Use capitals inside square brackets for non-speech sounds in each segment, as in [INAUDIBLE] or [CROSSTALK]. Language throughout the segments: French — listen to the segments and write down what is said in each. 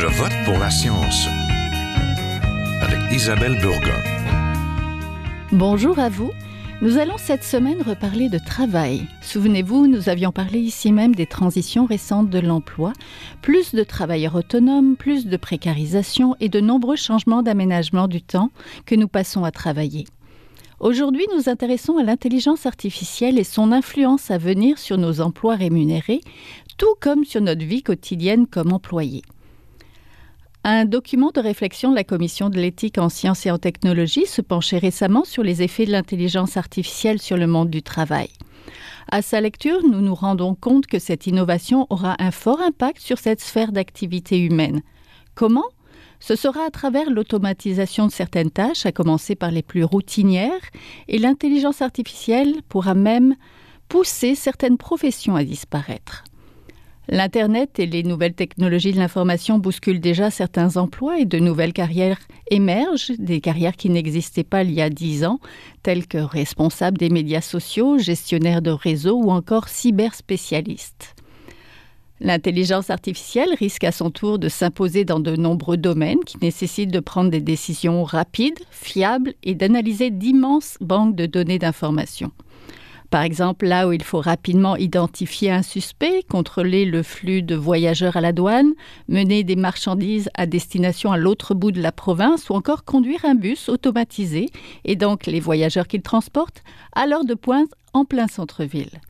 Je vote pour la science avec Isabelle Burgon. Bonjour à vous. Nous allons cette semaine reparler de travail. Souvenez-vous, nous avions parlé ici même des transitions récentes de l'emploi, plus de travailleurs autonomes, plus de précarisation et de nombreux changements d'aménagement du temps que nous passons à travailler. Aujourd'hui, nous intéressons à l'intelligence artificielle et son influence à venir sur nos emplois rémunérés, tout comme sur notre vie quotidienne comme employé. Un document de réflexion de la Commission de l'éthique en sciences et en technologie se penchait récemment sur les effets de l'intelligence artificielle sur le monde du travail. À sa lecture, nous nous rendons compte que cette innovation aura un fort impact sur cette sphère d'activité humaine. Comment? Ce sera à travers l'automatisation de certaines tâches, à commencer par les plus routinières, et l'intelligence artificielle pourra même pousser certaines professions à disparaître. L'Internet et les nouvelles technologies de l'information bousculent déjà certains emplois et de nouvelles carrières émergent, des carrières qui n'existaient pas il y a dix ans, telles que responsable des médias sociaux, gestionnaire de réseau ou encore cyberspécialiste. L'intelligence artificielle risque à son tour de s'imposer dans de nombreux domaines qui nécessitent de prendre des décisions rapides, fiables et d'analyser d'immenses banques de données d'information. Par exemple, là où il faut rapidement identifier un suspect, contrôler le flux de voyageurs à la douane, mener des marchandises à destination à l'autre bout de la province ou encore conduire un bus automatisé et donc les voyageurs qu'il transporte à l'heure de pointe en plein centre-ville.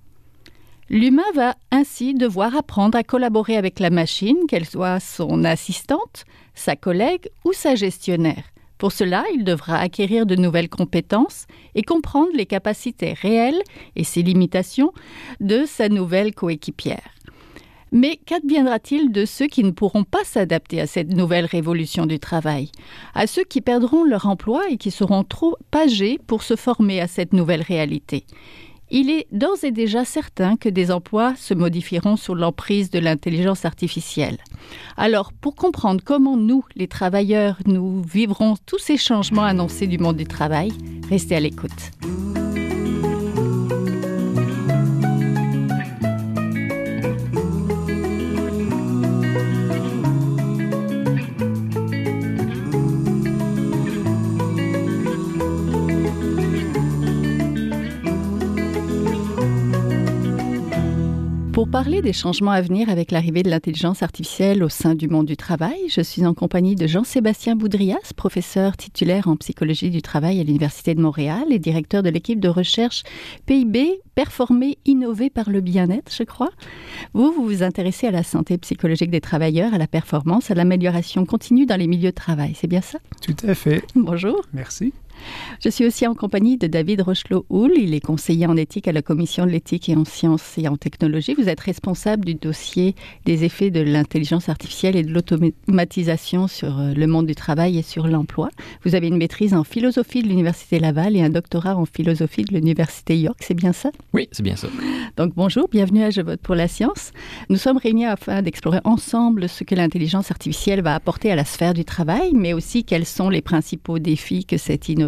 L'humain va ainsi devoir apprendre à collaborer avec la machine, qu'elle soit son assistante, sa collègue ou sa gestionnaire. Pour cela, il devra acquérir de nouvelles compétences et comprendre les capacités réelles et ses limitations de sa nouvelle coéquipière. Mais qu'adviendra-t-il de ceux qui ne pourront pas s'adapter à cette nouvelle révolution du travail? À ceux qui perdront leur emploi et qui seront trop âgés pour se former à cette nouvelle réalité? Il est d'ores et déjà certain que des emplois se modifieront sous l'emprise de l'intelligence artificielle. Alors, pour comprendre comment nous, les travailleurs, nous vivrons tous ces changements annoncés du monde du travail, restez à l'écoute. Pour parler des changements à venir avec l'arrivée de l'intelligence artificielle au sein du monde du travail, je suis en compagnie de Jean-Sébastien Boudrias, professeur titulaire en psychologie du travail à l'Université de Montréal et directeur de l'équipe de recherche PIB, performer, innover par le bien-être, je crois. Vous, vous vous intéressez à la santé psychologique des travailleurs, à la performance, à l'amélioration continue dans les milieux de travail. C'est bien ça? Tout à fait. Bonjour. Merci. Je suis aussi en compagnie de David Rochelot-Houl. Il est conseiller en éthique à la Commission de l'éthique et en sciences et en technologie. Vous êtes responsable du dossier des effets de l'intelligence artificielle et de l'automatisation sur euh, le monde du travail et sur l'emploi. Vous avez une maîtrise en philosophie de l'Université Laval et un doctorat en philosophie de l'Université York. C'est bien ça? Oui, c'est bien ça. Donc bonjour, bienvenue à Je vote pour la science. Nous sommes réunis afin d'explorer ensemble ce que l'intelligence artificielle va apporter à la sphère du travail, mais aussi quels sont les principaux défis que cette innovation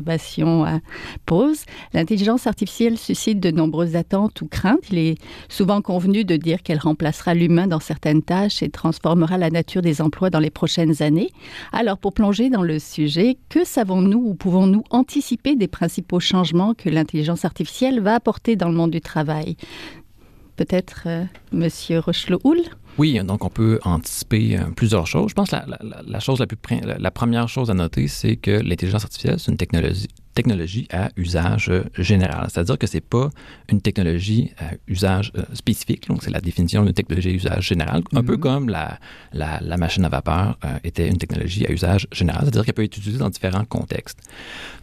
L'intelligence artificielle suscite de nombreuses attentes ou craintes. Il est souvent convenu de dire qu'elle remplacera l'humain dans certaines tâches et transformera la nature des emplois dans les prochaines années. Alors, pour plonger dans le sujet, que savons-nous ou pouvons-nous anticiper des principaux changements que l'intelligence artificielle va apporter dans le monde du travail? Peut-être euh, Monsieur Rochelot-Houl oui, donc on peut anticiper euh, plusieurs choses. Je pense que la, la, la chose la plus la première chose à noter, c'est que l'intelligence artificielle, c'est une technologie, technologie à usage euh, général. C'est-à-dire que c'est pas une technologie à usage euh, spécifique. Donc, c'est la définition d'une technologie à usage général. Un peu mm-hmm. comme la, la, la, machine à vapeur était une technologie à usage général. C'est-à-dire qu'elle peut être utilisée dans différents contextes.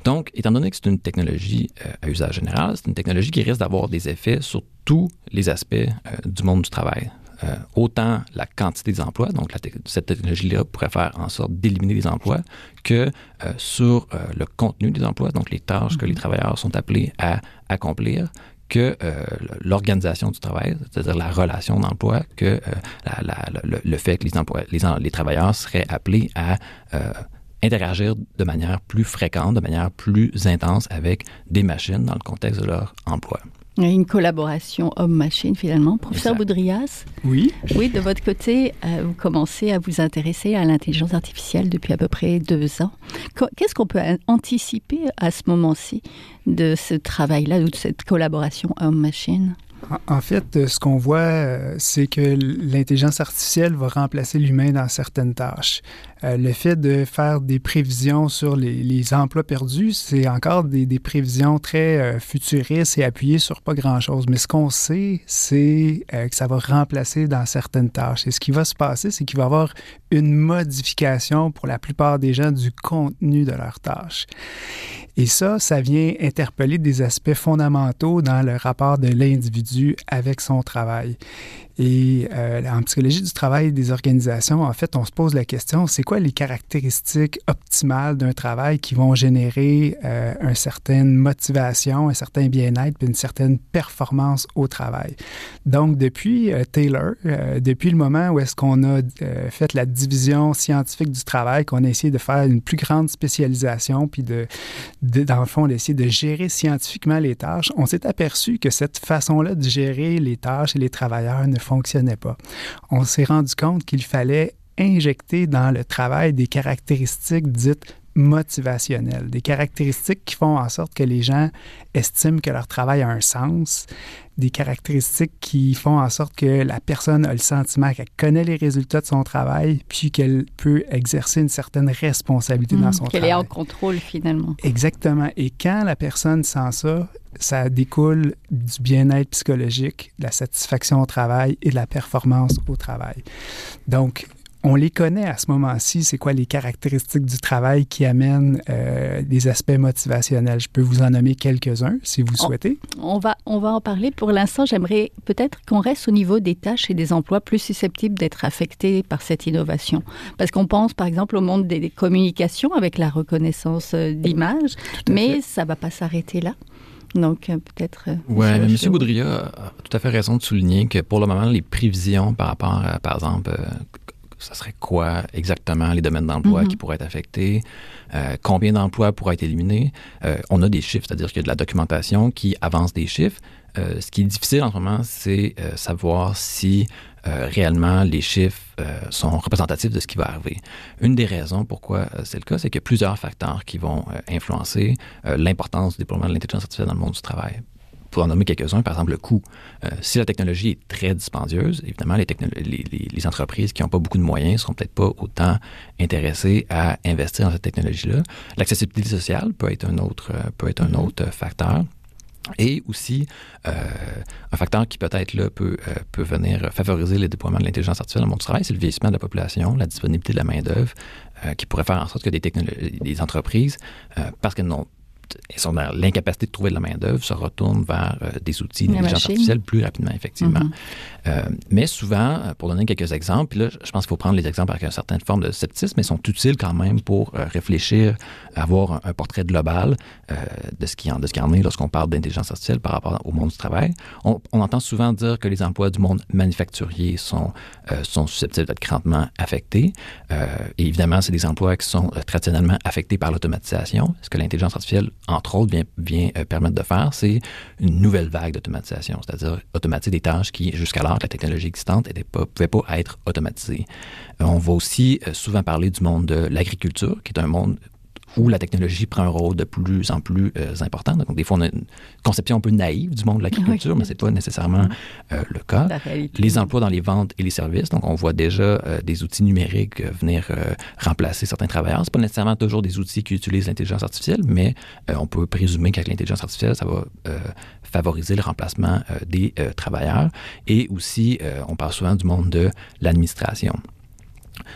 Donc, étant donné que c'est une technologie à usage général, c'est une technologie qui risque d'avoir des effets sur tous les aspects du monde du travail. Euh, autant la quantité des emplois, donc cette technologie-là pourrait faire en sorte d'éliminer les emplois, que euh, sur euh, le contenu des emplois, donc les tâches que les mhm. travailleurs sont appelés à accomplir, que l'organisation du travail, c'est-à-dire la relation d'emploi, que le, fait que les, emplois, les, les travailleurs seraient appelés à interagir de manière plus fréquente, de manière plus intense avec des machines dans le contexte de leur emploi. Une collaboration homme-machine finalement. Professeur Boudrias Oui. Oui, de votre côté, euh, vous commencez à vous intéresser à l'intelligence artificielle depuis à peu près deux ans. Qu'est-ce qu'on peut anticiper à ce moment-ci de ce travail-là ou de cette collaboration homme-machine? En fait, euh, ce qu'on voit, euh, c'est que l'intelligence artificielle va remplacer l'humain dans certaines tâches. Euh, le fait de faire des prévisions sur les, emplois perdus, c'est encore des, prévisions très futuristes et appuyées sur pas grand-chose. Mais ce qu'on sait, c'est que ça va remplacer dans certaines tâches. Et ce qui va se passer, c'est qu'il va y avoir une modification pour la plupart des gens du contenu de leurs tâches. Et ça, ça vient interpeller des aspects fondamentaux dans le rapport de l'individu avec son travail. Et euh, en psychologie du travail des organisations, en fait, on se pose la question, c'est quoi les caractéristiques optimales d'un travail qui vont générer euh, une certaine motivation, un certain bien-être, une certaine performance au travail? Donc, depuis euh, Taylor, euh, depuis le moment où est-ce qu'on a fait la division scientifique du travail, qu'on a essayé de faire une plus grande spécialisation, puis de, de dans le fond, d'essayer de gérer scientifiquement les tâches, on s'est aperçu que cette façon-là de gérer les tâches et les travailleurs ne fonctionnait pas. On s'est rendu compte qu'il fallait injecter dans le travail des caractéristiques dites motivationnelles, des caractéristiques qui font en sorte que les gens estiment que leur travail a un sens, des caractéristiques qui font en sorte que la personne a le sentiment qu'elle connaît les résultats de son travail, puis qu'elle peut exercer une certaine responsabilité dans mmh, son travail. Qu'elle est en contrôle finalement. Exactement. Et quand la personne sent ça, ça découle du bien-être psychologique, de la satisfaction au travail et de la performance au travail. Donc, on les connaît à ce moment-ci, c'est quoi les caractéristiques du travail qui amènent euh, des aspects motivationnels? Je peux vous en nommer quelques-uns si vous souhaitez. On va, on va en parler. Pour l'instant, j'aimerais peut-être qu'on reste au niveau des tâches et des emplois plus susceptibles d'être affectés par cette innovation. Parce qu'on pense par exemple au monde des communications avec la reconnaissance euh, d'images, mais ça ne va pas s'arrêter là. Donc, euh, peut-être. Oui, M. Boudria a tout à fait raison de souligner que pour le moment, les prévisions par rapport, à, par exemple, ça serait quoi exactement les domaines d'emploi mm-hmm. qui pourraient être affectés, combien d'emplois pourraient être éliminés? on a des chiffres, c'est-à-dire qu'il y a de la documentation qui avance des chiffres. ce qui est difficile en ce moment, c'est savoir si euh, réellement les chiffres euh, sont représentatifs de ce qui va arriver. Une des raisons pourquoi euh, c'est le cas, c'est qu'il y a plusieurs facteurs qui vont influencer l'importance du déploiement de l'intelligence artificielle dans le monde du travail. Pour en nommer quelques-uns, par exemple le coût. si la technologie est très dispendieuse, évidemment, les, les, les entreprises qui n'ont pas beaucoup de moyens ne seront peut-être pas autant intéressées à investir dans cette technologie-là. L'accessibilité sociale peut être un autre, peut être un mm-hmm. autre facteur. Et aussi, euh, un facteur qui peut-être là peut, euh, peut venir favoriser le déploiement de l'intelligence artificielle dans le monde du travail, c'est le vieillissement de la population, la disponibilité de la main-d'œuvre, euh, qui pourrait faire en sorte que des, des entreprises, parce qu'elles n'ont ils sont dans l'incapacité de trouver de la main-d'œuvre, se retournent vers euh, des outils d'intelligence artificielle plus rapidement, effectivement. Mm-hmm. Euh, mais souvent, euh, pour donner quelques exemples, là, je pense qu'il faut prendre les exemples avec une certaine forme de scepticisme, mais ils sont utiles quand même pour réfléchir, avoir un, portrait global de, ce qui en, de ce qui en est lorsqu'on parle d'intelligence artificielle par rapport au monde du travail. On, entend souvent dire que les emplois du monde manufacturier sont, sont susceptibles d'être grandement affectés. et évidemment, c'est des emplois qui sont traditionnellement affectés par l'automatisation. Est-ce que l'intelligence artificielle entre autres, vient, euh, permettre de faire, c'est une nouvelle vague d'automatisation, c'est-à-dire automatiser des tâches qui, jusqu'alors, la technologie existante ne pouvait pas être automatisée. Euh, on va aussi euh, souvent parler du monde de l'agriculture, qui est un monde où la technologie prend un rôle de plus en plus euh, important. Donc, des fois, on a une conception un peu naïve du monde de l'agriculture, mais ce n'est pas nécessairement euh, le cas. Les emplois dans les ventes et les services. Donc, on voit déjà euh, des outils numériques venir remplacer certains travailleurs. Ce pas nécessairement toujours des outils qui utilisent l'intelligence artificielle, mais on peut présumer qu'avec l'intelligence artificielle, ça va favoriser le remplacement des travailleurs. Et aussi, on parle souvent du monde de l'administration.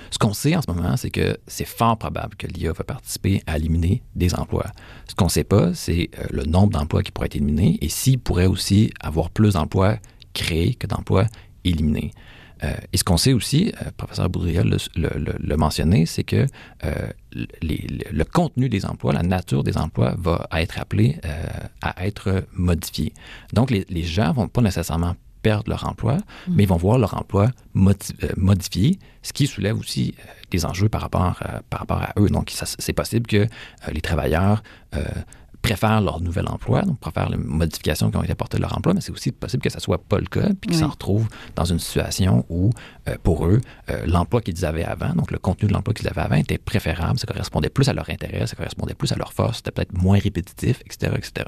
Ce qu'on sait en ce moment, c'est que c'est fort probable que l'IA va participer à éliminer des emplois. Ce qu'on ne sait pas, c'est euh, le nombre d'emplois qui pourraient être éliminés et s'il pourrait aussi avoir plus d'emplois créés que d'emplois éliminés. Euh, et ce qu'on sait aussi, le euh, professeur Boudriel l'a mentionné, c'est que le contenu des emplois, la nature des emplois va être appelé à être modifié. Donc, les, les gens ne vont pas nécessairement perdre leur emploi, mm. mais ils vont voir leur emploi euh, modifié, ce qui soulève aussi euh, des enjeux par rapport, euh, par rapport à eux. Donc, c'est possible que les travailleurs préfèrent leur nouvel emploi, donc préfèrent les modifications qui ont été apportées à leur emploi, mais c'est aussi possible que ça soit pas le cas, puis qu'ils s'en retrouvent dans une situation où, euh, pour eux, euh, l'emploi qu'ils avaient avant, donc le contenu de l'emploi qu'ils avaient avant était préférable, ça correspondait plus à leur intérêt, ça correspondait plus à leur force, c'était peut-être moins répétitif, etc., etc.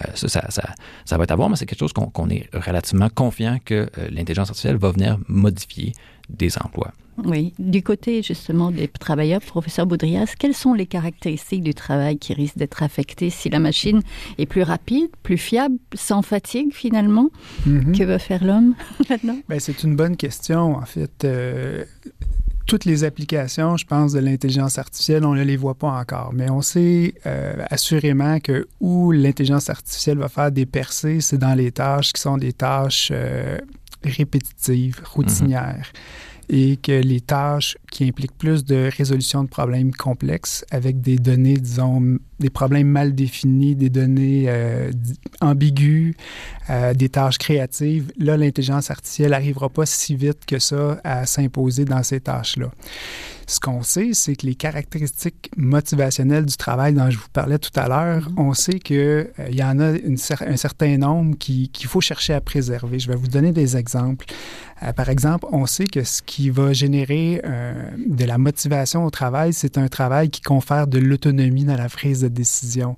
Euh, ça, ça, ça, ça, va être à voir, mais c'est quelque chose qu'on est relativement confiant que l'intelligence artificielle va venir modifier des emplois. Oui, du côté justement des travailleurs, professeur Boudrias, quelles sont les caractéristiques du travail qui risquent d'être affectées si la machine est plus rapide, plus fiable, sans fatigue finalement? Mhm. Que va faire l'homme [LAUGHS] maintenant ben, C'est une bonne question. En fait, euh, toutes les applications, je pense, de l'intelligence artificielle, on ne les voit pas encore, mais on sait euh, assurément que où l'intelligence artificielle va faire des percées, c'est dans les tâches qui sont des tâches euh, répétitives, routinières. et que les tâches qui impliquent plus de résolution de problèmes complexes avec des données, disons, des problèmes mal définis, des données euh, ambiguës, euh, des tâches créatives, là, l'intelligence artificielle n'arrivera pas si vite que ça à s'imposer dans ces tâches-là. Ce qu'on sait, c'est que les caractéristiques motivationnelles du travail dont je vous parlais tout à l'heure, mm-hmm. on sait qu'il euh, y en a un certain nombre qu'il faut chercher à préserver. Je vais vous donner des exemples. Euh, par exemple, on sait que ce qui va générer euh, de la motivation au travail, c'est un travail qui confère de l'autonomie dans la prise de décision.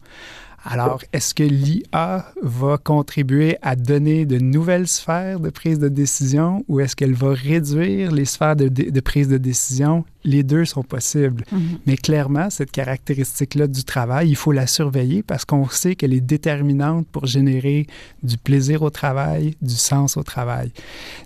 Alors, est-ce que l'IA va contribuer à donner de nouvelles sphères de prise de décision ou est-ce qu'elle va réduire les sphères de, de, prise de décision les deux sont possibles. Mhm. Mais clairement, cette caractéristique-là du travail, il faut la surveiller parce qu'on sait qu'elle est déterminante pour générer du plaisir au travail, du sens au travail.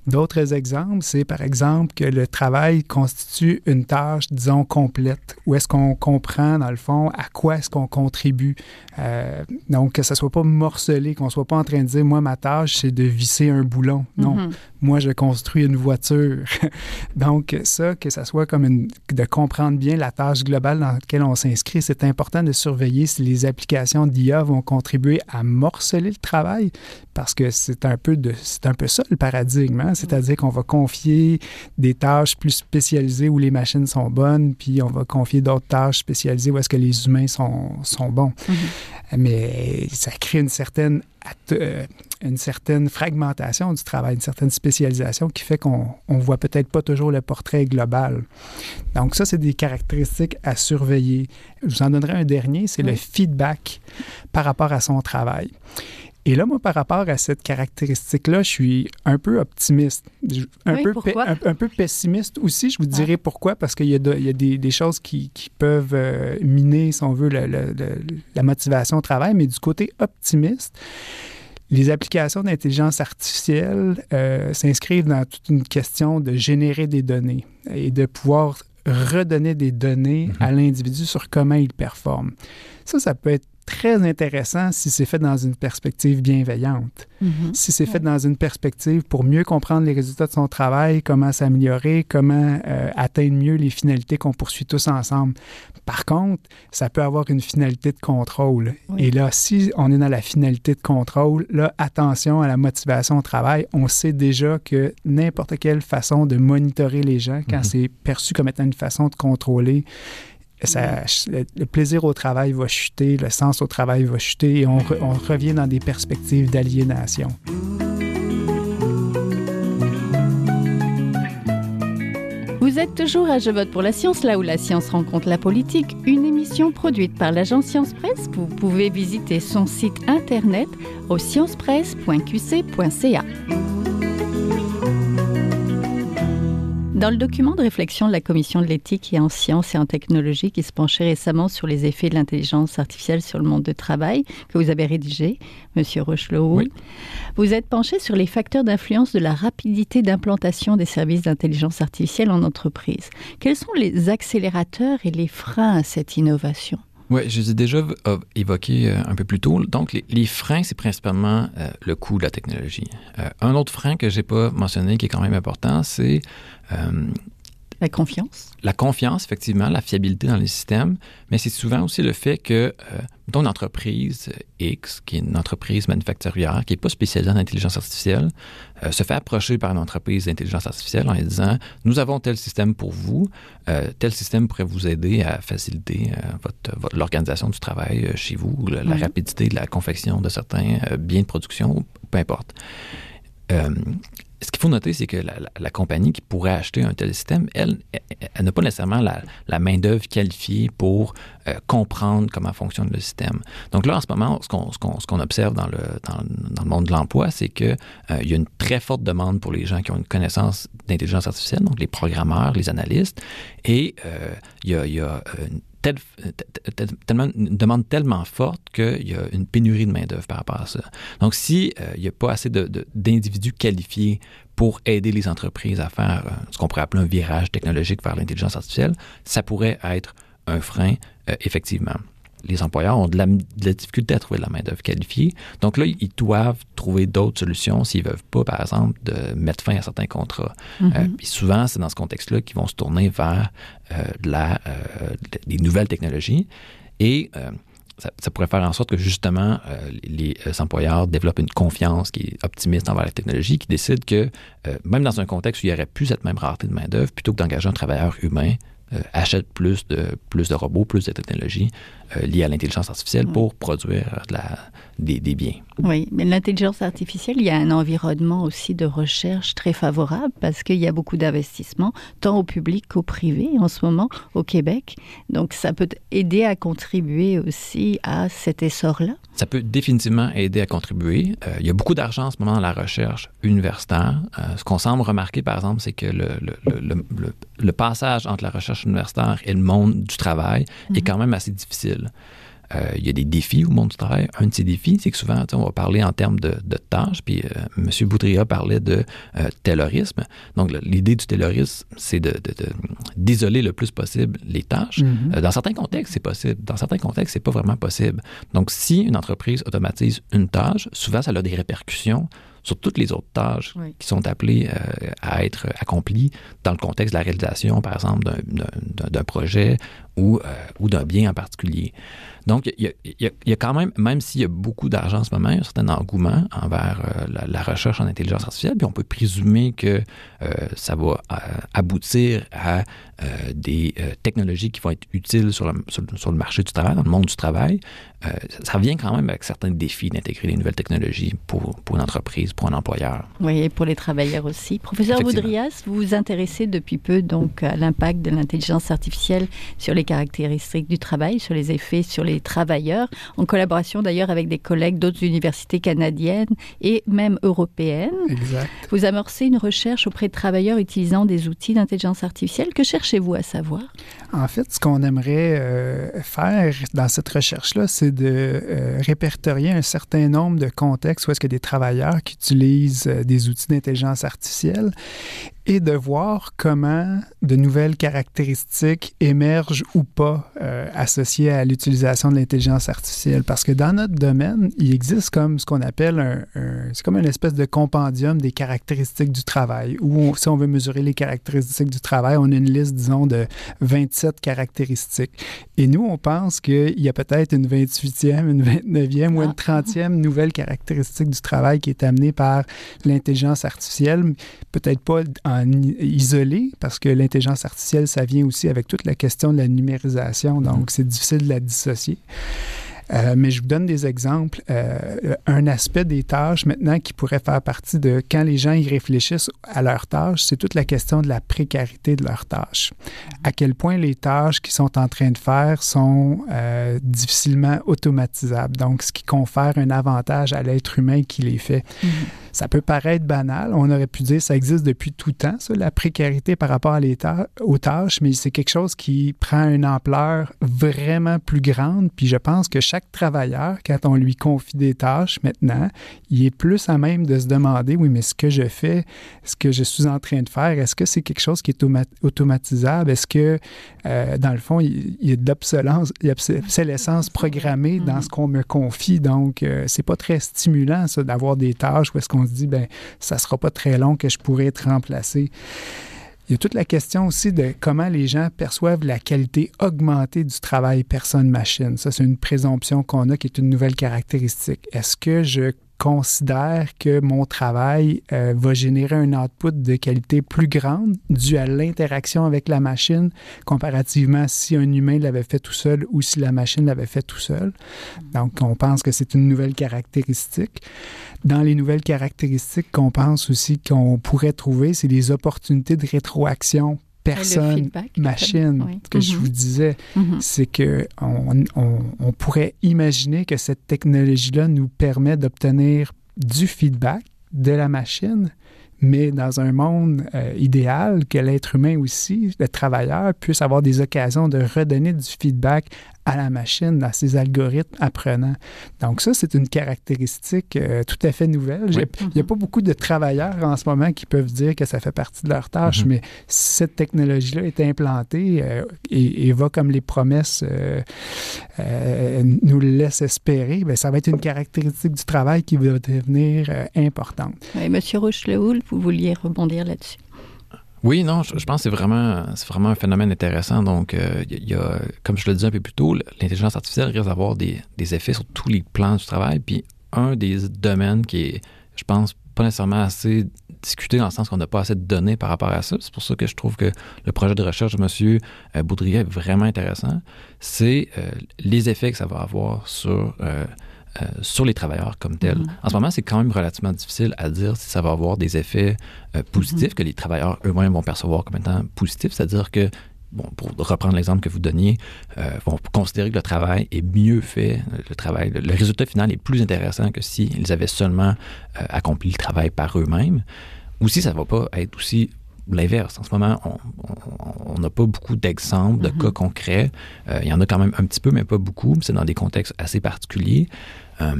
D'autres exemples, c'est par exemple que le travail constitue une tâche, disons, complète, où est-ce qu'on comprend, dans le fond, à quoi est-ce qu'on contribue. Euh, donc, que ça soit pas morcelé, qu'on soit pas en train de dire, moi, ma tâche, c'est de visser un boulon. Non, mhm. moi, je construis une voiture. [LAUGHS] donc, ça, que ça soit comme une de comprendre bien la tâche globale dans laquelle on s'inscrit. C'est important de surveiller si les applications d'IA vont contribuer à morceler le travail, parce que c'est un peu de, c'est un peu ça le paradigme, hein. c'est-à-dire qu'on va confier des tâches plus spécialisées où les machines sont bonnes, puis on va confier d'autres tâches spécialisées où est-ce que les humains sont, sont bons. Mm-hmm. Mais ça crée une certaine une certaine fragmentation du travail, une certaine spécialisation qui fait qu'on ne voit peut-être pas toujours le portrait global. Donc ça, c'est des caractéristiques à surveiller. Je vous en donnerai un dernier, c'est le feedback par rapport à son travail. Et là, moi, par rapport à cette caractéristique-là, je suis un peu optimiste, un, peu, un, peu pessimiste aussi. Je vous dirai pourquoi, parce qu'il y a, il y a des, des, choses qui, qui peuvent euh, miner, si on veut, la motivation au travail. Mais du côté optimiste, les applications d'intelligence artificielle euh, s'inscrivent dans toute une question de générer des données et de pouvoir redonner des données mm-hmm. à l'individu sur comment il performe. Ça, ça peut être très intéressant si c'est fait dans une perspective bienveillante. Mm-hmm. Si c'est fait dans une perspective pour mieux comprendre les résultats de son travail, comment s'améliorer, comment euh, atteindre mieux les finalités qu'on poursuit tous ensemble. Par contre, ça peut avoir une finalité de contrôle. Et là, si on est dans la finalité de contrôle, là, attention à la motivation au travail. On sait déjà que n'importe quelle façon de monitorer les gens, quand mm-hmm. c'est perçu comme étant une façon de contrôler, le, plaisir au travail va chuter, le sens au travail va chuter et on, on revient dans des perspectives d'aliénation. Vous êtes toujours à Je vote pour la science, là où la science rencontre la politique, une émission produite par l'agence Science Presse. Vous pouvez visiter son site internet au sciencepresse.qc.ca. Dans le document de réflexion de la Commission de l'éthique et en sciences et en technologie qui se penchait récemment sur les effets de l'intelligence artificielle sur le monde du travail, que vous avez rédigé, Monsieur Rochelot, vous êtes penché sur les facteurs d'influence de la rapidité d'implantation des services d'intelligence artificielle en entreprise. Quels sont les accélérateurs et les freins à cette innovation? Oui, je les ai déjà euh, évoqués euh, un peu plus tôt. Donc, les, freins, c'est principalement euh, le coût de la technologie. un autre frein que je n'ai pas mentionné, qui est quand même important, c'est La confiance. La confiance, effectivement, la fiabilité dans les systèmes, mais c'est souvent aussi le fait que, euh, une entreprise X, qui est une entreprise manufacturière, qui n'est pas spécialisée en intelligence artificielle, euh, se fait approcher par une entreprise d'intelligence artificielle en lui disant Nous avons tel système pour vous, euh, tel système pourrait vous aider à faciliter euh, votre, l'organisation du travail chez vous, la, la, rapidité de la confection de certains biens de production, peu importe ce qu'il faut noter, c'est que la, compagnie qui pourrait acheter un tel système, elle, elle, n'a pas nécessairement la, main-d'œuvre qualifiée pour euh, comprendre comment fonctionne le système. Donc là, en ce moment, ce qu'on observe dans le, dans, le monde de l'emploi, c'est qu'il euh, y a une très forte demande pour les gens qui ont une connaissance d'intelligence artificielle, donc les programmeurs, les analystes, et euh, y a, il y a une une demande tellement forte qu'il y a une pénurie de main-d'œuvre par rapport à ça. Donc, s'il il n'y a pas assez d'individus qualifiés pour aider les entreprises à faire euh, ce qu'on pourrait appeler un virage technologique vers l'intelligence artificielle, ça pourrait être un frein, euh, effectivement les employeurs ont de la, difficulté à trouver de la main-d'œuvre qualifiée. Donc là, ils doivent trouver d'autres solutions s'ils ne veulent pas, par exemple, de mettre fin à certains contrats. Mm-hmm. Euh, puis souvent, c'est dans ce contexte-là qu'ils vont se tourner vers euh, la, euh, les nouvelles technologies. Et ça, pourrait faire en sorte que justement les employeurs développent une confiance qui est optimiste envers la technologie, qui décide que même dans un contexte où il n'y aurait plus cette même rareté de main-d'œuvre, plutôt que d'engager un travailleur humain, euh, achète plus de, plus de robots, plus de technologies euh, liées à l'intelligence artificielle pour produire de la, des, des, biens. Oui, mais l'intelligence artificielle, il y a un environnement aussi de recherche très favorable parce qu'il y a beaucoup d'investissements, tant au public qu'au privé en ce moment au Québec. Donc ça peut aider à contribuer aussi à cet essor-là. Ça peut définitivement aider à contribuer. Euh, il y a beaucoup d'argent en ce moment dans la recherche universitaire. ce qu'on semble remarquer, par exemple, c'est que le, le, le, le, passage entre la recherche universitaire et le monde du travail est mhm. quand même assez difficile. Euh, il y a des défis au monde du travail. Un de ces défis, c'est que souvent, on va parler en termes de, tâches, puis euh, M. Boudria parlait de euh, terrorisme. Donc, l'idée du terrorisme, c'est d'isoler de, le plus possible les tâches. Mhm. dans certains contextes, c'est possible. Dans certains contextes, c'est pas vraiment possible. Donc, si une entreprise automatise une tâche, souvent, ça a des répercussions sur toutes les autres tâches qui sont appelées à être accomplies dans le contexte de la réalisation, par exemple, d'un projet ou, ou d'un bien en particulier. Donc, il y, a, quand même, même s'il y a beaucoup d'argent en ce moment, il y a un certain engouement envers euh, la, recherche en intelligence artificielle, puis on peut présumer que euh, ça va euh, aboutir à des technologies qui vont être utiles sur le, sur, le, marché du travail, dans le monde du travail. ça vient quand même avec certains défis d'intégrer les nouvelles technologies pour, pour une entreprise, pour un employeur. Oui, et pour les travailleurs aussi. Professeur Boudrias, vous vous intéressez depuis peu donc à l'impact de l'intelligence artificielle sur les caractéristiques du travail, sur les effets sur les travailleurs, en collaboration d'ailleurs avec des collègues d'autres universités canadiennes et même européennes. Exact. Vous amorcez une recherche auprès de travailleurs utilisant des outils d'intelligence artificielle. Que cherchez-vous à savoir? En fait, ce qu'on aimerait euh, faire dans cette recherche-là, c'est de euh, répertorier un certain nombre de contextes où est-ce que des travailleurs qui utilisent euh, des outils d'intelligence artificielle et de voir comment de nouvelles caractéristiques émergent ou pas euh, associées à l'utilisation de l'intelligence artificielle. Parce que dans notre domaine, il existe comme ce qu'on appelle un, c'est comme une espèce de compendium des caractéristiques du travail, où si on veut mesurer les caractéristiques du travail, on a une liste, disons, de 27 caractéristiques. Et nous, on pense qu'il y a peut-être une 28e, une 29e ou une 30e ah. nouvelle caractéristique du travail qui est amenée par l'intelligence artificielle, peut-être pas en isolé parce que l'intelligence artificielle, ça vient aussi avec toute la question de la numérisation, donc c'est difficile de la dissocier. Euh, mais je vous donne des exemples. Euh, un aspect des tâches maintenant qui pourrait faire partie de quand les gens y réfléchissent à leurs tâches, c'est toute la question de la précarité de leurs tâches. À quel point les tâches qu'ils sont en train de faire sont euh, difficilement automatisables. Donc, ce qui confère un avantage à l'être humain qui les fait. Mm-hmm. Ça peut paraître banal. On aurait pu dire ça existe depuis tout temps, ça, la précarité par rapport à aux tâches, mais c'est quelque chose qui prend une ampleur vraiment plus grande. Puis je pense que chaque travailleur, quand on lui confie des tâches maintenant, il est plus à même de se demander, oui, mais ce que je fais, ce que je suis en train de faire, est-ce que c'est quelque chose qui est automatisable? Est-ce que, euh, dans le fond, il, y a de l'obsolescence, programmée dans mm-hmm. ce qu'on me confie. Donc, euh, c'est pas très stimulant, ça, d'avoir des tâches où est-ce qu'on dit, ben, ça sera pas très long que je pourrais être remplacé. Il y a toute la question aussi de comment les gens perçoivent la qualité augmentée du travail personne-machine. Ça, c'est une présomption qu'on a qui est une nouvelle caractéristique. Est-ce que je considère que mon travail euh, va générer un output de qualité plus grande dû à l'interaction avec la machine comparativement si un humain l'avait fait tout seul ou si la machine l'avait fait tout seul. Donc, on pense que c'est une nouvelle caractéristique. Dans les nouvelles caractéristiques qu'on pense aussi qu'on pourrait trouver, c'est les opportunités de rétroaction personne, machine, que je mhm. vous disais, mhm. c'est que on, on, pourrait imaginer que cette technologie-là nous permet d'obtenir du feedback de la machine, mais dans un monde euh, idéal, que l'être humain aussi, le travailleur, puisse avoir des occasions de redonner du feedback à la machine dans ses algorithmes apprenants. Donc ça, c'est une caractéristique euh, tout à fait nouvelle. Il n'y a pas beaucoup de travailleurs en ce moment qui peuvent dire que ça fait partie de leur tâche, mhm. mais si cette technologie-là est implantée euh, et, va comme les promesses euh, nous le laissent espérer, bien, ça va être une caractéristique du travail qui va devenir importante. Oui, Monsieur Rochelehoul, vous vouliez rebondir là-dessus. Oui, non, je, pense que c'est vraiment, vraiment un phénomène intéressant. Donc, euh, y a, comme je le disais un peu plus tôt, l'intelligence artificielle risque d'avoir des, des, effets sur tous les plans du travail. Puis, un des domaines qui est, je pense, pas nécessairement assez discuté dans le sens qu'on n'a pas assez de données par rapport à ça. C'est pour ça que je trouve que le projet de recherche de M. Euh, Boudrier est vraiment intéressant. C'est euh, les effets que ça va avoir sur sur les travailleurs comme tels. Mm-hmm. En ce moment, c'est quand même relativement difficile à dire si ça va avoir des effets euh, positifs mm-hmm. que les travailleurs eux-mêmes vont percevoir comme étant positifs, c'est-à-dire que Bon, pour reprendre l'exemple que vous donniez, euh, vont considérer que le travail est mieux fait, le travail, le, résultat final est plus intéressant que s'ils avaient seulement accompli le travail par eux-mêmes. Ou si ça ne va pas être aussi l'inverse. En ce moment, on n'a pas beaucoup d'exemples, de mm-hmm. cas concrets. il y en a quand même un petit peu, mais pas beaucoup. C'est dans des contextes assez particuliers. Euh,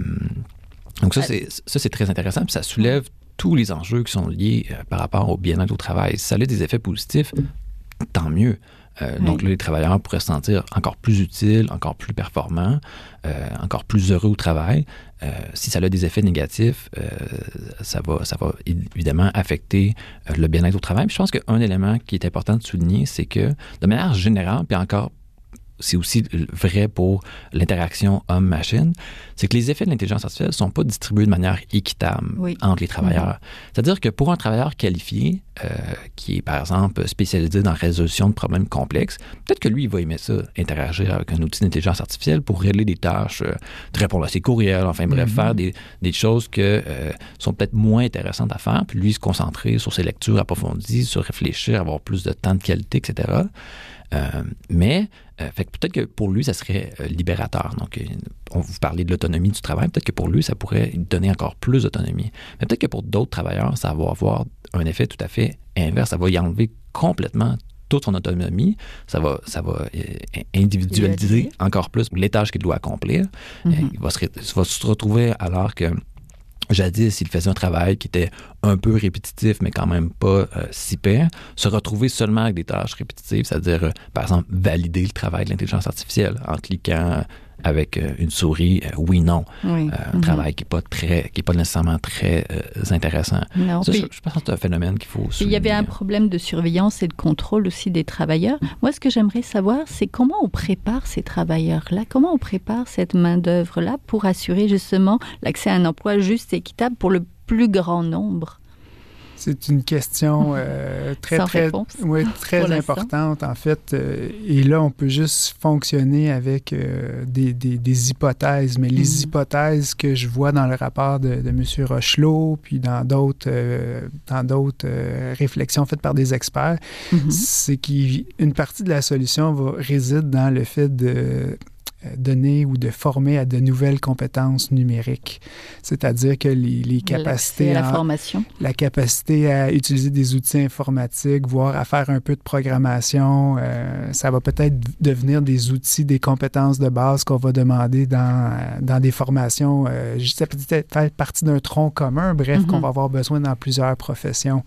donc ça, c'est, ça, c'est très intéressant. Puis ça soulève tous les enjeux qui sont liés euh, par rapport au bien-être au travail. Si ça a des effets positifs, tant mieux. Euh, donc là, les travailleurs pourraient se sentir encore plus utiles, encore plus performants, encore plus heureux au travail. si ça a des effets négatifs, ça, va, ça va évidemment affecter le bien-être au travail. Puis je pense qu'un élément qui est important de souligner, c'est que de manière générale, puis encore c'est aussi vrai pour l'interaction homme-machine, c'est que les effets de l'intelligence artificielle ne sont pas distribués de manière équitable entre les travailleurs. Mm-hmm. C'est-à-dire que pour un travailleur qualifié, euh, qui est par exemple spécialisé dans la résolution de problèmes complexes, peut-être que lui, il va aimer ça, interagir avec un outil d'intelligence artificielle pour régler des tâches, euh, de répondre à ses courriels, enfin bref, mm-hmm. faire des, des, choses que euh, sont peut-être moins intéressantes à faire, puis lui se concentrer sur ses lectures approfondies, sur réfléchir, avoir plus de temps de qualité, etc. Euh, mais euh, fait peut-être que pour lui, ça serait euh, libérateur. Donc, on vous parlait de l'autonomie du travail. Peut-être que pour lui, ça pourrait donner encore plus d'autonomie. Mais peut-être que pour d'autres travailleurs, ça va avoir un effet tout à fait inverse. Ça va y enlever complètement toute son autonomie. Ça va, ça va individualiser encore plus les tâches qu'il doit accomplir. Mm-hmm. il, va se, il va se retrouver alors que Jadis, il faisait un travail qui était un peu répétitif, mais quand même pas euh, si pire. Se retrouver seulement avec des tâches répétitives, c'est-à-dire, euh, par exemple, valider le travail de l'intelligence artificielle en cliquant avec euh, une souris euh, oui non. Euh, un mhm. travail qui est pas très qui est pas nécessairement très intéressant. Non, je, pense que c'est un phénomène qu'il faut il y avait un problème de surveillance et de contrôle aussi des travailleurs. Moi ce que j'aimerais savoir c'est comment on prépare ces travailleurs là comment on prépare cette main d'œuvre là pour assurer justement l'accès à un emploi juste et équitable pour le plus grand nombre? C'est une question euh, [LAUGHS] très, très, ouais, très importante, en fait. Euh, et là, on peut juste fonctionner avec euh, des, des, des, hypothèses. Mais les mm. hypothèses que je vois dans le rapport de, de M. Rochelot, puis dans d'autres dans d'autres réflexions faites par des experts, mm-hmm. c'est qu'une partie de la solution va, réside dans le fait de euh, donner ou de former à de nouvelles compétences numériques. C'est-à-dire que les, les capacités... À la formation. La capacité à utiliser des outils informatiques, voire à faire un peu de programmation, euh, ça va peut-être devenir des outils, des compétences de base qu'on va demander dans, dans des formations. Euh, ça peut être faire partie d'un tronc commun, bref, qu'on mm-hmm. va avoir besoin dans plusieurs professions.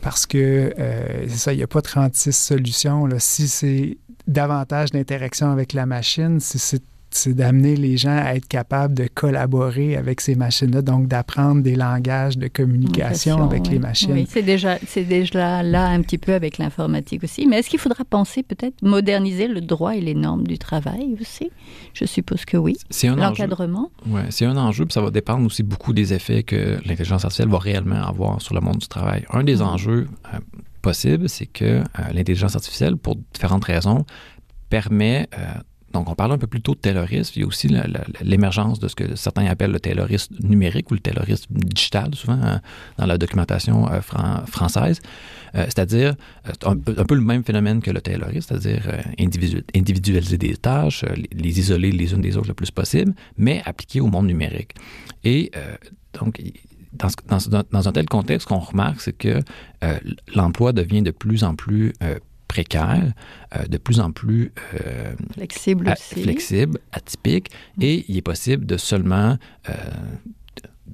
Parce que, euh, c'est ça, il n'y a pas 36 solutions. Là. Si c'est davantage d'interaction avec la machine, c'est c'est d'amener les gens à être capables de collaborer avec ces machines-là, donc d'apprendre des langages de communication avec les machines. Oui, c'est déjà, c'est déjà là un petit peu avec l'informatique aussi. Mais est-ce qu'il faudra penser peut-être moderniser le droit et les normes du travail aussi? Je suppose que oui. C'est un L'encadrement. Oui, c'est un enjeu, puis ça va dépendre aussi beaucoup des effets que l'intelligence artificielle va réellement avoir sur le monde du travail. Un des mm. enjeux possibles, c'est que euh, l'intelligence artificielle, pour différentes raisons, permet euh, donc, on parle un peu plus tôt de taylorisme. Il y a aussi l'émergence de ce que certains appellent le taylorisme numérique ou le taylorisme digital, souvent hein, dans la documentation euh, française. C'est-à-dire un, peu le même phénomène que le taylorisme, c'est-à-dire individualiser des tâches, les, isoler les unes des autres le plus possible, mais appliqué au monde numérique. Et donc, dans, dans, un tel contexte, ce qu'on remarque, c'est que l'emploi devient de plus en plus précaire, euh, de plus en plus euh, flexible, flexible, atypique, et il est possible de seulement euh,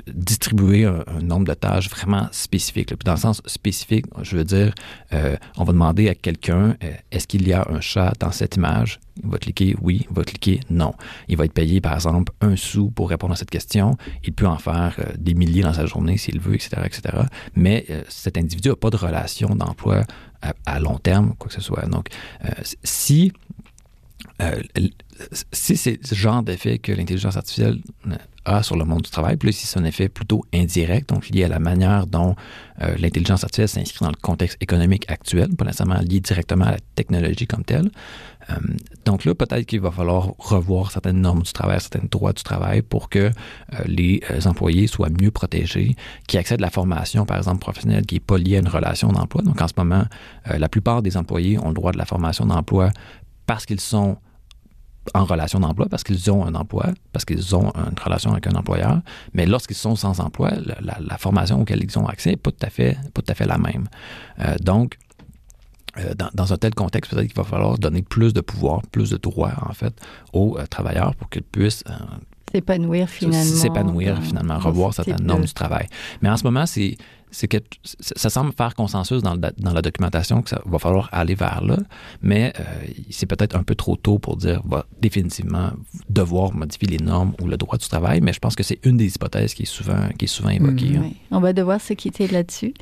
distribuer un, nombre de tâches vraiment spécifiques. Dans le sens spécifique, je veux dire, euh, on va demander à quelqu'un, euh, est-ce qu'il y a un chat dans cette image? Il va cliquer oui, il va cliquer non. Il va être payé, par exemple, un sou pour répondre à cette question. Il peut en faire euh, des milliers dans sa journée s'il veut, etc., etc. Mais cet individu n'a pas de relation d'emploi à, long terme, quoi que ce soit. Donc, si si c'est ce genre d'effet que l'intelligence artificielle a sur le monde du travail, puis si c'est un effet plutôt indirect, donc lié à la manière dont euh, l'intelligence artificielle s'inscrit dans le contexte économique actuel, pas nécessairement lié directement à la technologie comme telle. Euh, donc là, peut-être qu'il va falloir revoir certaines normes du travail, certains droits du travail pour que euh, les employés soient mieux protégés, qui accèdent à la formation, par exemple, professionnelle, qui n'est pas liée à une relation d'emploi. Donc en ce moment, la plupart des employés ont le droit de la formation d'emploi parce qu'ils sont en relation d'emploi parce qu'ils ont un emploi, parce qu'ils ont une relation avec un employeur, mais lorsqu'ils sont sans emploi, la, formation auquel ils ont accès n'est pas tout à fait, pas tout à fait la même. Euh, donc, euh, dans, un tel contexte, peut-être qu'il va falloir donner plus de pouvoir, plus de droits, en fait, aux euh, travailleurs pour qu'ils puissent s'épanouir finalement. S'épanouir finalement, revoir certaines normes du travail. Mais en ce moment, c'est c'est que ça semble faire consensus dans, dans, la documentation que ça va falloir aller vers là, mais euh, c'est peut-être un peu trop tôt pour dire va définitivement devoir modifier les normes ou le droit du travail, mais je pense que c'est une des hypothèses qui est souvent, qui est souvent évoquée. Hein. oui. On va devoir se quitter là-dessus.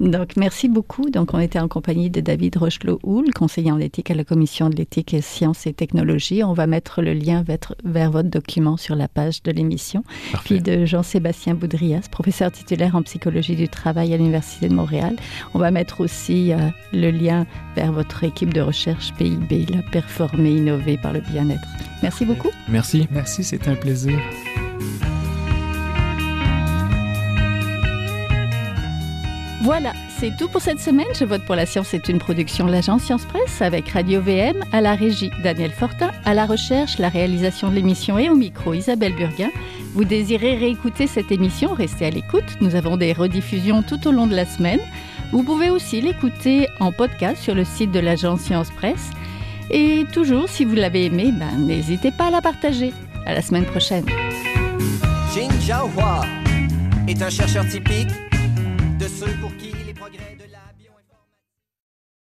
Donc, merci beaucoup. Donc, on était en compagnie de David Rochelot-Houl, conseiller en éthique à la Commission de l'éthique, sciences et technologies. On va mettre le lien vers, vers votre document sur la page de l'émission. Puis de Jean-Sébastien Boudrias, professeur titulaire en psychologie du travail à l'Université de Montréal. On va mettre aussi euh, le lien vers votre équipe de recherche PIB, la performer, innover par le bien-être. Merci beaucoup. Merci. Merci, c'est un plaisir. Voilà, c'est tout pour cette semaine. Je vote pour la science c'est une production de l'agence Science Presse avec Radio VM, à la régie Daniel Fortin, à la recherche, la réalisation de l'émission et au micro Isabelle Burguin. Vous désirez réécouter cette émission Restez à l'écoute. Nous avons des rediffusions tout au long de la semaine. Vous pouvez aussi l'écouter en podcast sur le site de l'agence Science Presse. Et toujours, si vous l'avez aimé, ben, n'hésitez pas à la partager. À la semaine prochaine. Jin est un chercheur typique de ceux pour qui